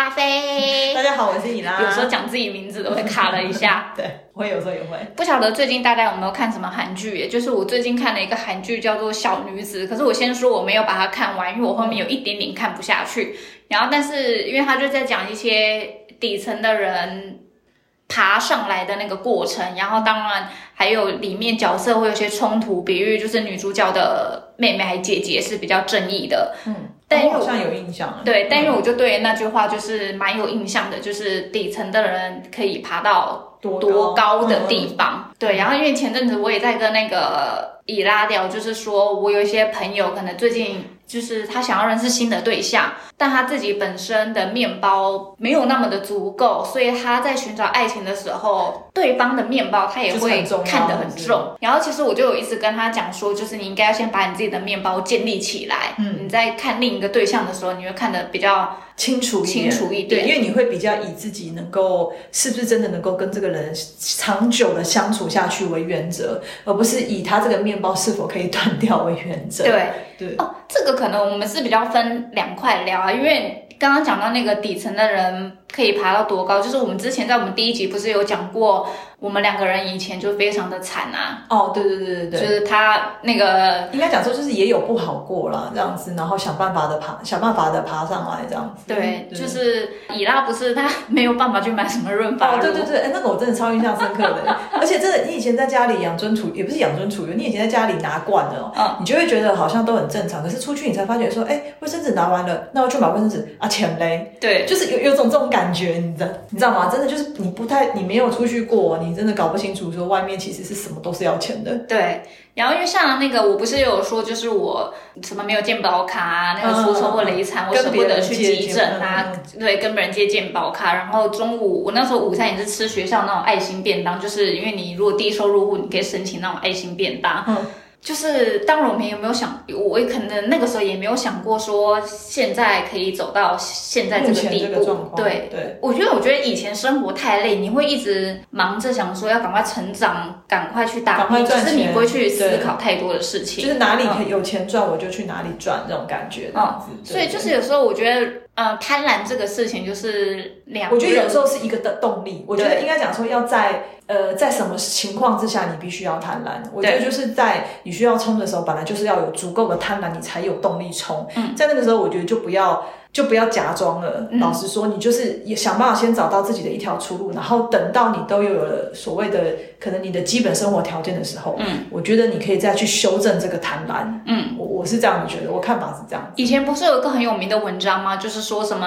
拉菲。大家好，我是你拉。有时候讲自己名字都会卡了一下。对，我有时候也会。不晓得最近大家有没有看什么韩剧？也就是我最近看了一个韩剧，叫做《小女子》。可是我先说我没有把它看完，因为我后面有一点点看不下去。然后，但是因为他就在讲一些底层的人爬上来的那个过程，然后当然还有里面角色会有些冲突，比喻就是女主角的妹妹还姐姐是比较正义的。嗯。但我好像有印象。对，但因为我就对那句话就是蛮有印象的，就是底层的人可以爬到多高的地方。对，然后因为前阵子我也在跟那个伊拉聊，就是说我有一些朋友可能最近。就是他想要认识新的对象，但他自己本身的面包没有那么的足够，所以他在寻找爱情的时候，对方的面包他也会看得很重。然后其实我就有一直跟他讲说，就是你应该要先把你自己的面包建立起来，嗯，你在看另一个对象的时候，你会看得比较清楚清楚一点，对，因为你会比较以自己能够是不是真的能够跟这个人长久的相处下去为原则，而不是以他这个面包是否可以断掉为原则。对对哦，这个。可能我们是比较分两块聊啊，因为刚刚讲到那个底层的人可以爬到多高，就是我们之前在我们第一集不是有讲过。我们两个人以前就非常的惨啊！哦，对对对对对，就是他那个应该讲说，就是也有不好过啦，这样子，然后想办法的爬，想办法的爬上来，这样子。对，就是以拉不是他没有办法去买什么润发哦，对对对，哎，那个我真的超印象深刻的，而且真的，你以前在家里养尊处也不是养尊处优，你以前在家里拿惯了，嗯，你就会觉得好像都很正常，可是出去你才发觉说，哎，卫生纸拿完了，那我去买卫生纸。啊，钱嘞？对，就是有有种这种感觉，你知道你知道吗？真的就是你不太你没有出去过，你真的搞不清楚。说外面其实是什么都是要钱的，对。然后因为像那个，我不是有说，就是我什么没有健保卡啊，那个出车祸雷惨，我舍不得去急诊啊，对，跟别人借健保卡。然后中午我那时候午餐也是吃学校那种爱心便当，就是因为你如果低收入户，你可以申请那种爱心便当。就是当然，我们有没有想，我可能那个时候也没有想过说现在可以走到现在这个地步。对对，我觉得我觉得以前生活太累，你会一直忙着想说要赶快成长，赶快去打拼，只是你不会去思考太多的事情。就是哪里可以有钱赚，我就去哪里赚，这种感觉。嗯，所以就是有时候我觉得。呃，贪婪这个事情就是两，我觉得有时候是一个的动力。我觉得应该讲说，要在呃，在什么情况之下你必须要贪婪？我觉得就是在你需要冲的时候，本来就是要有足够的贪婪，你才有动力冲。嗯，在那个时候，我觉得就不要。就不要假装了。老实说，你就是也想办法先找到自己的一条出路，然后等到你都有了所谓的可能你的基本生活条件的时候，嗯，我觉得你可以再去修正这个贪婪。嗯，我我是这样子觉得，我看法是这样。以前不是有一个很有名的文章吗？就是说什么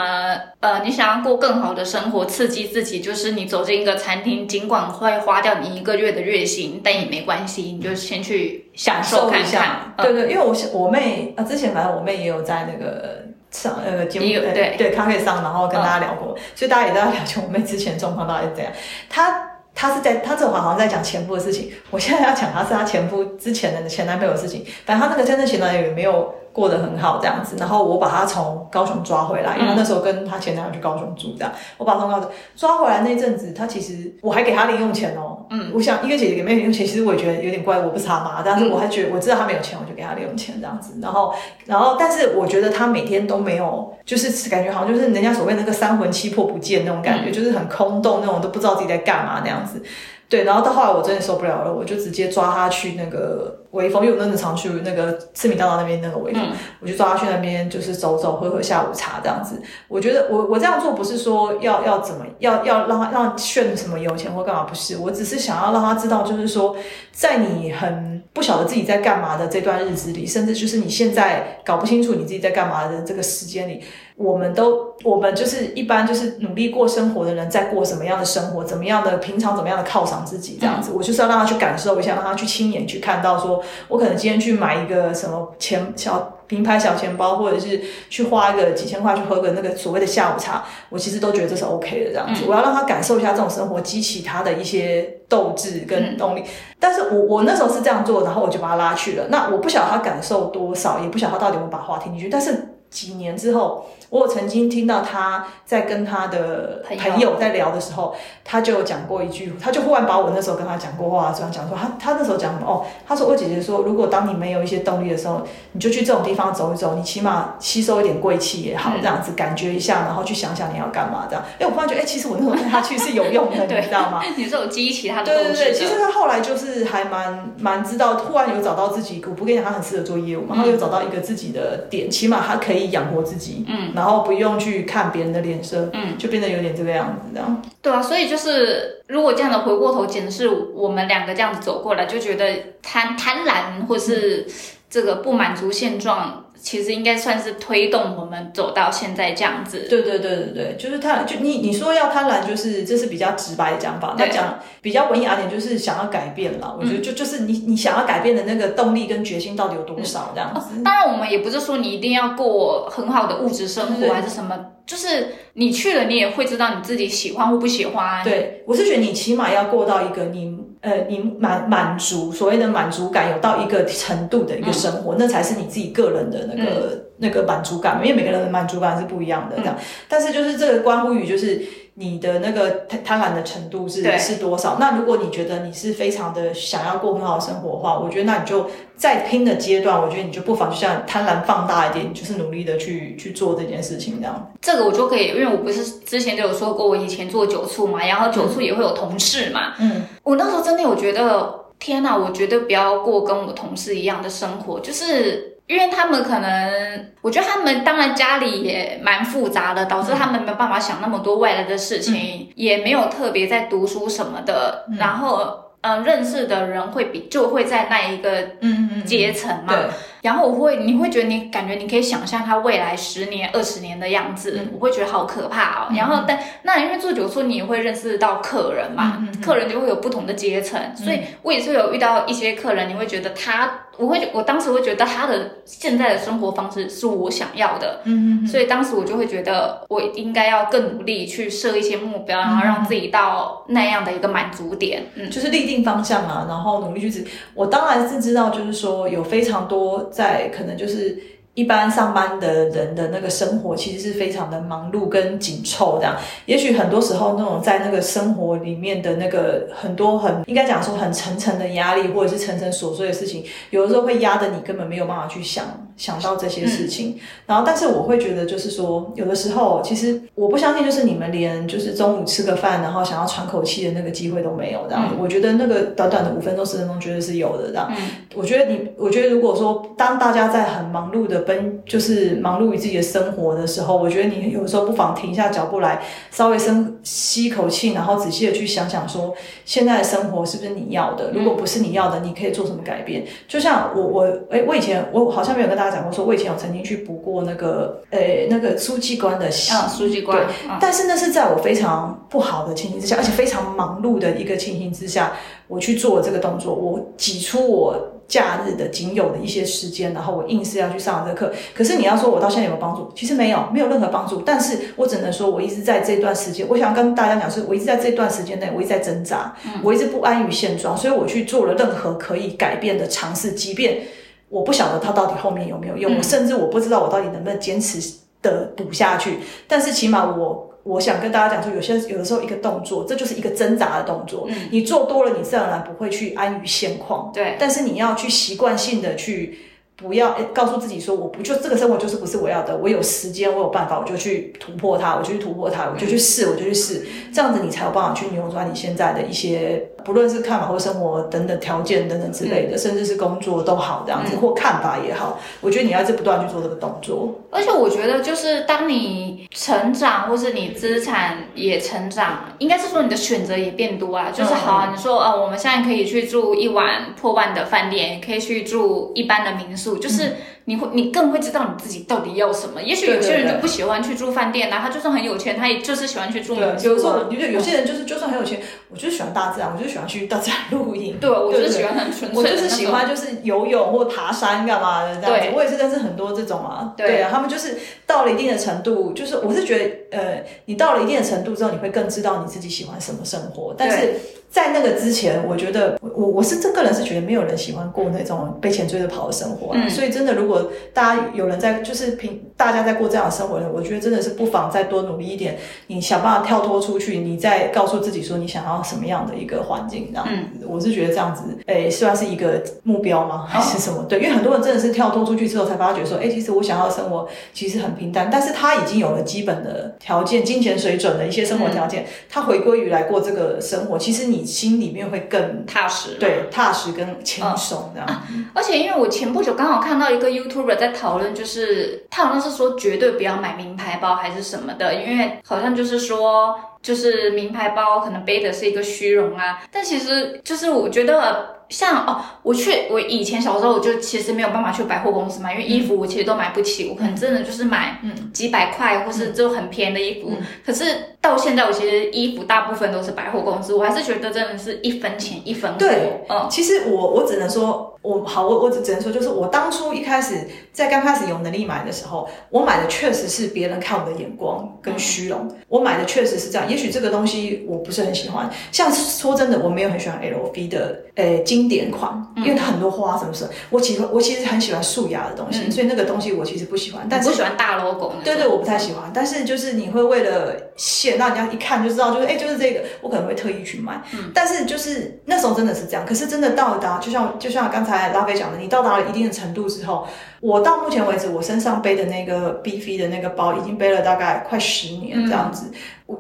呃，你想要过更好的生活，刺激自己，就是你走进一个餐厅，尽管会花掉你一个月的月薪，但也没关系，你就先去享受一下。对对，因为我我妹啊，之前反正我妹也有在那个。上呃节目对。对，咖啡上，然后跟大家聊过，所以大家也都要了解我妹之前状况到底是怎样。她她是在她这会好像在讲前夫的事情，我现在要讲她是她前夫之前的前男朋友的事情，反正她那个真正前男友也没有。过得很好这样子，然后我把她从高雄抓回来，因为那时候跟她前男友去高雄住这样，我把她从高雄抓回来那阵子，她其实我还给她零用钱哦，嗯，我想一个姐姐给妹妹零用钱，其实我也觉得有点怪，我不是他妈，但是我还觉得我知道她没有钱，我就给她零用钱这样子，然后然后但是我觉得她每天都没有，就是感觉好像就是人家所谓那个三魂七魄不见那种感觉，就是很空洞那种，都不知道自己在干嘛那样子。对，然后到后来我真的受不了了，我就直接抓他去那个微风，因为我真的常去那个赤米大道那边那个微风，我就抓他去那边就是走走，喝喝下午茶这样子。我觉得我我这样做不是说要要怎么要要让他让炫什么有钱或干嘛，不是，我只是想要让他知道，就是说在你很不晓得自己在干嘛的这段日子里，甚至就是你现在搞不清楚你自己在干嘛的这个时间里。我们都，我们就是一般就是努力过生活的人，在过什么样的生活，怎么样的平常怎么样的犒赏自己这样子，我就是要让他去感受一下，让他去亲眼去看到，说我可能今天去买一个什么钱小名牌小钱包，或者是去花一个几千块去喝个那个所谓的下午茶，我其实都觉得这是 OK 的这样子。我要让他感受一下这种生活，激起他的一些斗志跟动力。但是我我那时候是这样做，然后我就把他拉去了。那我不晓得他感受多少，也不晓得他到底有没有把话听进去，但是。几年之后，我有曾经听到他在跟他的朋友在聊的时候，他就讲过一句，他就忽然把我那时候跟他讲过话这样讲说，他他那时候讲什么？哦，他说我姐姐说，如果当你没有一些动力的时候，你就去这种地方走一走，你起码吸收一点贵气也好，这样子感觉一下，然后去想想你要干嘛这样。哎，我忽然觉得，哎，其实我那时候带他去是有用的，你知道吗？你是有激起他的对对对，其实他后来就是还蛮蛮知道，突然有找到自己，我不跟你讲，他很适合做业务，嘛，他又找到一个自己的点，起码他可以养活自己。嗯，然后不用去看别人的脸色，嗯，就变得有点这个样子，这样。对啊，所以就是如果这样的回过头检视我们两个这样子走过来，就觉得贪贪婪或是这个不满足现状。其实应该算是推动我们走到现在这样子。对对对对对，就是贪，就你你说要贪婪，就是这是比较直白的讲法。那讲比较文雅点，就是想要改变了。我觉得就就是你你想要改变的那个动力跟决心到底有多少这样子。当然，我们也不是说你一定要过很好的物质生活还是什么，就是你去了，你也会知道你自己喜欢或不喜欢。对，我是觉得你起码要过到一个你呃你满满足所谓的满足感有到一个程度的一个生活，那才是你自己个人的。那个那个满足感，因为每个人的满足感是不一样的，这样。但是就是这个关乎于就是你的那个贪贪婪的程度是是多少。那如果你觉得你是非常的想要过很好的生活的话，我觉得那你就在拼的阶段，我觉得你就不妨就像贪婪放大一点，就是努力的去去做这件事情这样。这个我就可以，因为我不是之前就有说过，我以前做酒醋嘛，然后酒醋也会有同事嘛。嗯，我那时候真的有觉得，天哪，我绝对不要过跟我同事一样的生活，就是。因为他们可能，我觉得他们当然家里也蛮复杂的，导致他们没有办法想那么多外来的事情，也没有特别在读书什么的，然后。嗯，认识的人会比就会在那一个嗯阶层嘛，然后我会你会觉得你感觉你可以想象他未来十年二十年的样子，我会觉得好可怕哦。然后但那因为做酒促你也会认识到客人嘛，客人就会有不同的阶层，所以我也是有遇到一些客人，你会觉得他，我会我当时会觉得他的现在的生活方式是我想要的，嗯嗯，所以当时我就会觉得我应该要更努力去设一些目标，然后让自己到那样的一个满足点，嗯，就是立定。定方向啊，然后努力去执。我当然是知道，就是说有非常多在可能就是一般上班的人的那个生活，其实是非常的忙碌跟紧凑这样。也许很多时候那种在那个生活里面的那个很多很应该讲说很层层的压力，或者是层层琐碎的事情，有的时候会压得你根本没有办法去想。想到这些事情，然后，但是我会觉得，就是说，有的时候，其实我不相信，就是你们连就是中午吃个饭，然后想要喘口气的那个机会都没有这样子。我觉得那个短短的五分钟、十分钟，绝对是有的这样。我觉得你，我觉得如果说当大家在很忙碌的奔，就是忙碌于自己的生活的时候，我觉得你有时候不妨停下脚步来，稍微深吸一口气，然后仔细的去想想说，现在的生活是不是你要的？如果不是你要的，你可以做什么改变？就像我，我，哎，我以前我好像没有跟大家。讲过说，我以前有曾经去补过那个，呃，那个书记官的啊，书记官。对，但是那是在我非常不好的情形之下，而且非常忙碌的一个情形之下，我去做这个动作，我挤出我假日的仅有的一些时间，然后我硬是要去上这课。可是你要说我到现在有没有帮助？其实没有，没有任何帮助。但是我只能说，我一直在这段时间，我想跟大家讲，是我一直在这段时间内，我一直在挣扎，我一直不安于现状，所以我去做了任何可以改变的尝试，即便。我不晓得它到底后面有没有用，甚至我不知道我到底能不能坚持的补下去。但是起码我我想跟大家讲说，有些有的时候一个动作，这就是一个挣扎的动作。你做多了，你自然而然不会去安于现况。对，但是你要去习惯性的去。不要告诉自己说我不就这个生活就是不是我要的，我有时间我有办法我就去突破它，我就去突破它，我就去试我就去试，这样子你才有办法去扭转你现在的一些不论是看法或生活等等条件等等之类的，甚至是工作都好这样子或看法也好，我觉得你要一直不断去做这个动作。而且我觉得就是当你成长或是你资产也成长，应该是说你的选择也变多啊。就是好啊，你说呃我们现在可以去住一晚破万的饭店，可以去住一般的民宿。就是你会你更会知道你自己到底要什么。也许有些人就不喜欢去住饭店呐，他就算很有钱，他也就是喜欢去住民宿。有时候，有有些人就是就算很有钱，我就是喜欢大自然，我就喜欢去大自然露营。对，我就是喜欢很纯粹。我就是喜欢就是游泳或爬山干嘛的这样子。我也是认识很多这种啊。对啊，他们就是到了一定的程度，就是我是觉得呃，你到了一定的程度之后，你会更知道你自己喜欢什么生活。但是在那个之前，我觉得我我是这个人是觉得没有人喜欢过那种被钱追着跑的生活。嗯。所以真的，如果大家有人在就是平大家在过这样的生活的，我觉得真的是不妨再多努力一点，你想办法跳脱出去，你再告诉自己说你想要什么样的一个环境，这样子，我是觉得这样子，诶，算是一个目标吗？还是什么？对，因为很多人真的是跳脱出去之后，才发觉说，哎，其实我想要的生活其实很平淡，但是他已经有了基本的条件，金钱水准的一些生活条件，他回归于来过这个生活，其实你心里面会更踏实，对，踏实跟轻松这样。而且因为我前不久刚好看到一个 YouTuber 在讨论，就是他好像是说绝对不要买名牌包还是什么的，因为好像就是说。就是名牌包可能背的是一个虚荣啊，但其实就是我觉得像哦，我去我以前小时候我就其实没有办法去百货公司嘛，因为衣服我其实都买不起，我可能真的就是买几百块或是就很便宜的衣服。可是到现在我其实衣服大部分都是百货公司，我还是觉得真的是一分钱一分货。对，嗯，其实我我只能说。我好，我我只只能说，就是我当初一开始在刚开始有能力买的时候，我买的确实是别人看我的眼光跟虚荣。我买的确实是这样，也许这个东西我不是很喜欢。像说真的，我没有很喜欢 LV 的呃经典款，因为它很多花，什么什么？我其实我其实很喜欢素雅的东西，所以那个东西我其实不喜欢。但是不喜欢大 logo。对对，我不太喜欢。但是就是你会为了显，让人家一看就知道，就是哎，就是这个，我可能会特意去买。嗯。但是就是那时候真的是这样，可是真的到达，就像就像刚才。拉菲讲的，你到达了一定的程度之后。我到目前为止，我身上背的那个 B V 的那个包，已经背了大概快十年这样子。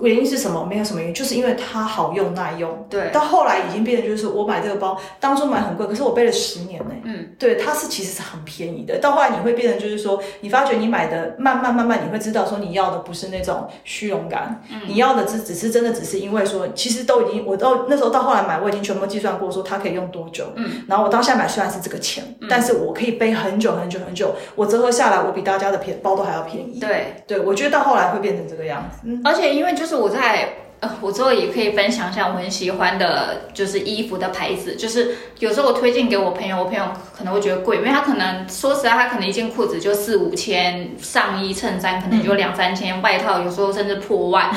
原因是什么？没有什么原因，就是因为它好用耐用。对。到后来已经变得就是我买这个包，当初买很贵，可是我背了十年呢。嗯。对，它是其实是很便宜的。到后来你会变成就是说，你发觉你买的慢慢慢慢，你会知道说你要的不是那种虚荣感，你要的只只是真的只是因为说，其实都已经我到那时候到后来买，我已经全部计算过说它可以用多久。嗯。然后我到现在买虽然是这个钱，但是我可以背很久很久很久。我折合。下来，我比大家的便包都还要便宜。对对，我觉得到后来会变成这个样子。而且因为就是我在呃，我之后也可以分享一下我很喜欢的，就是衣服的牌子。就是有时候我推荐给我朋友，我朋友可能会觉得贵，因为他可能说实在，他可能一件裤子就四五千，上衣衬衫可能就两三千，外套有时候甚至破万。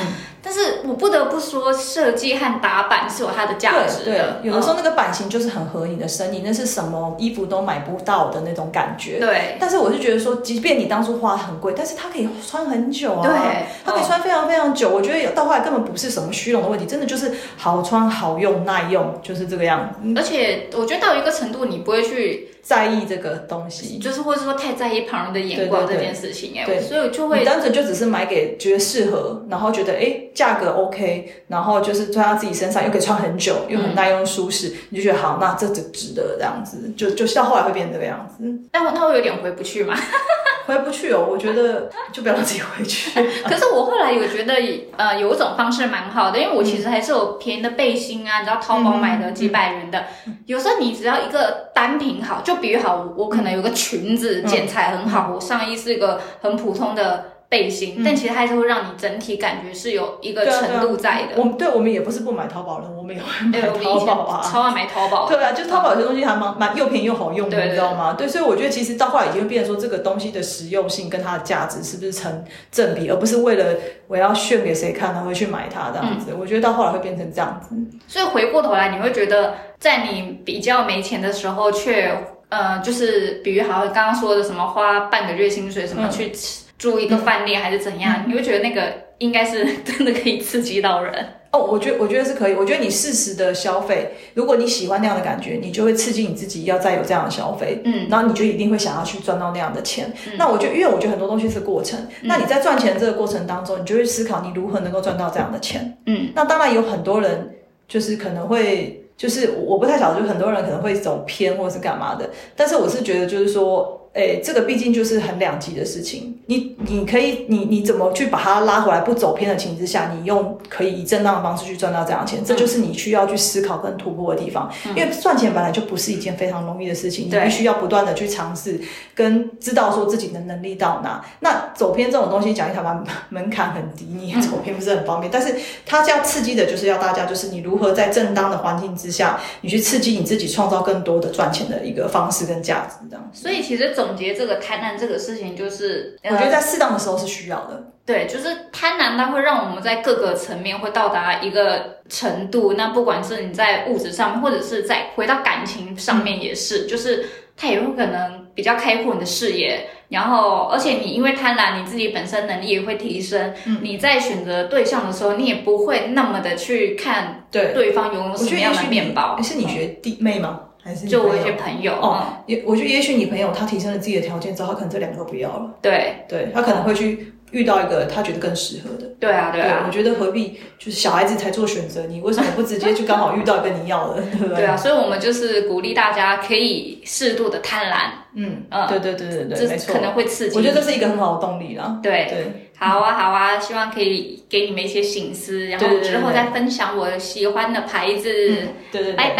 但是我不得不说，设计和打版是有它的价值的。有的时候那个版型就是很合你的身，你那是什么衣服都买不到的那种感觉。对。但是我是觉得说，即便你当初花很贵，但是它可以穿很久啊。对。它可以穿非常非常久。我觉得有到后来根本不是什么虚荣的问题，真的就是好穿好用耐用，就是这个样子。而且我觉得到一个程度，你不会去。在意这个东西，就是或者说太在意旁人的眼光这件事情哎，对，所以就会单纯就只是买给觉得适合，然后觉得哎价格 OK，然后就是穿到自己身上又可以穿很久，又很耐用舒适，你就觉得好，那这就值得这样子，就就到后来会变这个样子。那我他会有点回不去嘛。回不去哦，我觉得就不要让自己回去。可是我后来有觉得，呃，有一种方式蛮好的，因为我其实还是有便宜的背心啊，你知道淘宝买的几百元的，有时候你只要一个单品好，就比如好，我可能有个裙子剪裁很好，我上衣是一个很普通的。背心，但其实还是会让你整体感觉是有一个程度在的。我们对我们也不是不买淘宝人，我们也会买淘宝啊，超爱买淘宝。对啊，就淘宝有些东西还蛮蛮又便宜又好用的，你知道吗？对，所以我觉得其实到后来已经变成说这个东西的实用性跟它的价值是不是成正比，而不是为了我要炫给谁看，他会去买它这样子。我觉得到后来会变成这样子。所以回过头来，你会觉得在你比较没钱的时候，却呃，就是比如好像刚刚说的什么花半个月薪水什么去吃。住一个饭店还是怎样？你会觉得那个应该是 真的可以刺激到人哦。我觉我觉得是可以。我觉得你适时的消费，如果你喜欢那样的感觉，你就会刺激你自己要再有这样的消费。嗯，然后你就一定会想要去赚到那样的钱。那我觉得，因为我觉得很多东西是过程。那你在赚钱这个过程当中，你就会思考你如何能够赚到这样的钱。嗯，那当然有很多人就是可能会，就是我不太晓得，就很多人可能会走偏或者是干嘛的。但是我是觉得，就是说。诶，这个毕竟就是很两极的事情。你你可以，你你怎么去把它拉回来，不走偏的情之下，你用可以以正当的方式去赚到这样的钱，这就是你需要去思考跟突破的地方。因为赚钱本来就不是一件非常容易的事情，你必须要不断的去尝试，跟知道说自己的能力到哪。那走偏这种东西，讲一台湾门槛很低，你走偏不是很方便。但是它要刺激的就是要大家，就是你如何在正当的环境之下，你去刺激你自己，创造更多的赚钱的一个方式跟价值，这样。所以其实总结这个贪婪这个事情，就是我觉得在适当的时候是需要的。对，就是贪婪，它会让我们在各个层面会到达一个程度。那不管是你在物质上面，或者是在回到感情上面，也是，就是它也会可能比较开阔你的视野。然后，而且你因为贪婪，你自己本身能力也会提升。嗯，你在选择对象的时候，你也不会那么的去看对对方拥有什么样的面包。是你学弟妹吗？还是就我一些朋友哦，也我觉得也许你朋友他提升了自己的条件之后，他可能这两个都不要了。对，对他可能会去遇到一个他觉得更适合的。对啊，对啊，我觉得何必就是小孩子才做选择，你为什么不直接就刚好遇到一个你要的？对不对？对啊，所以我们就是鼓励大家可以适度的贪婪。嗯嗯，对对对对对，没错，可能会刺激。我觉得这是一个很好的动力啦。对对，好啊好啊，希望可以给你们一些醒思，然后之后再分享我喜欢的牌子。对对，拜拜。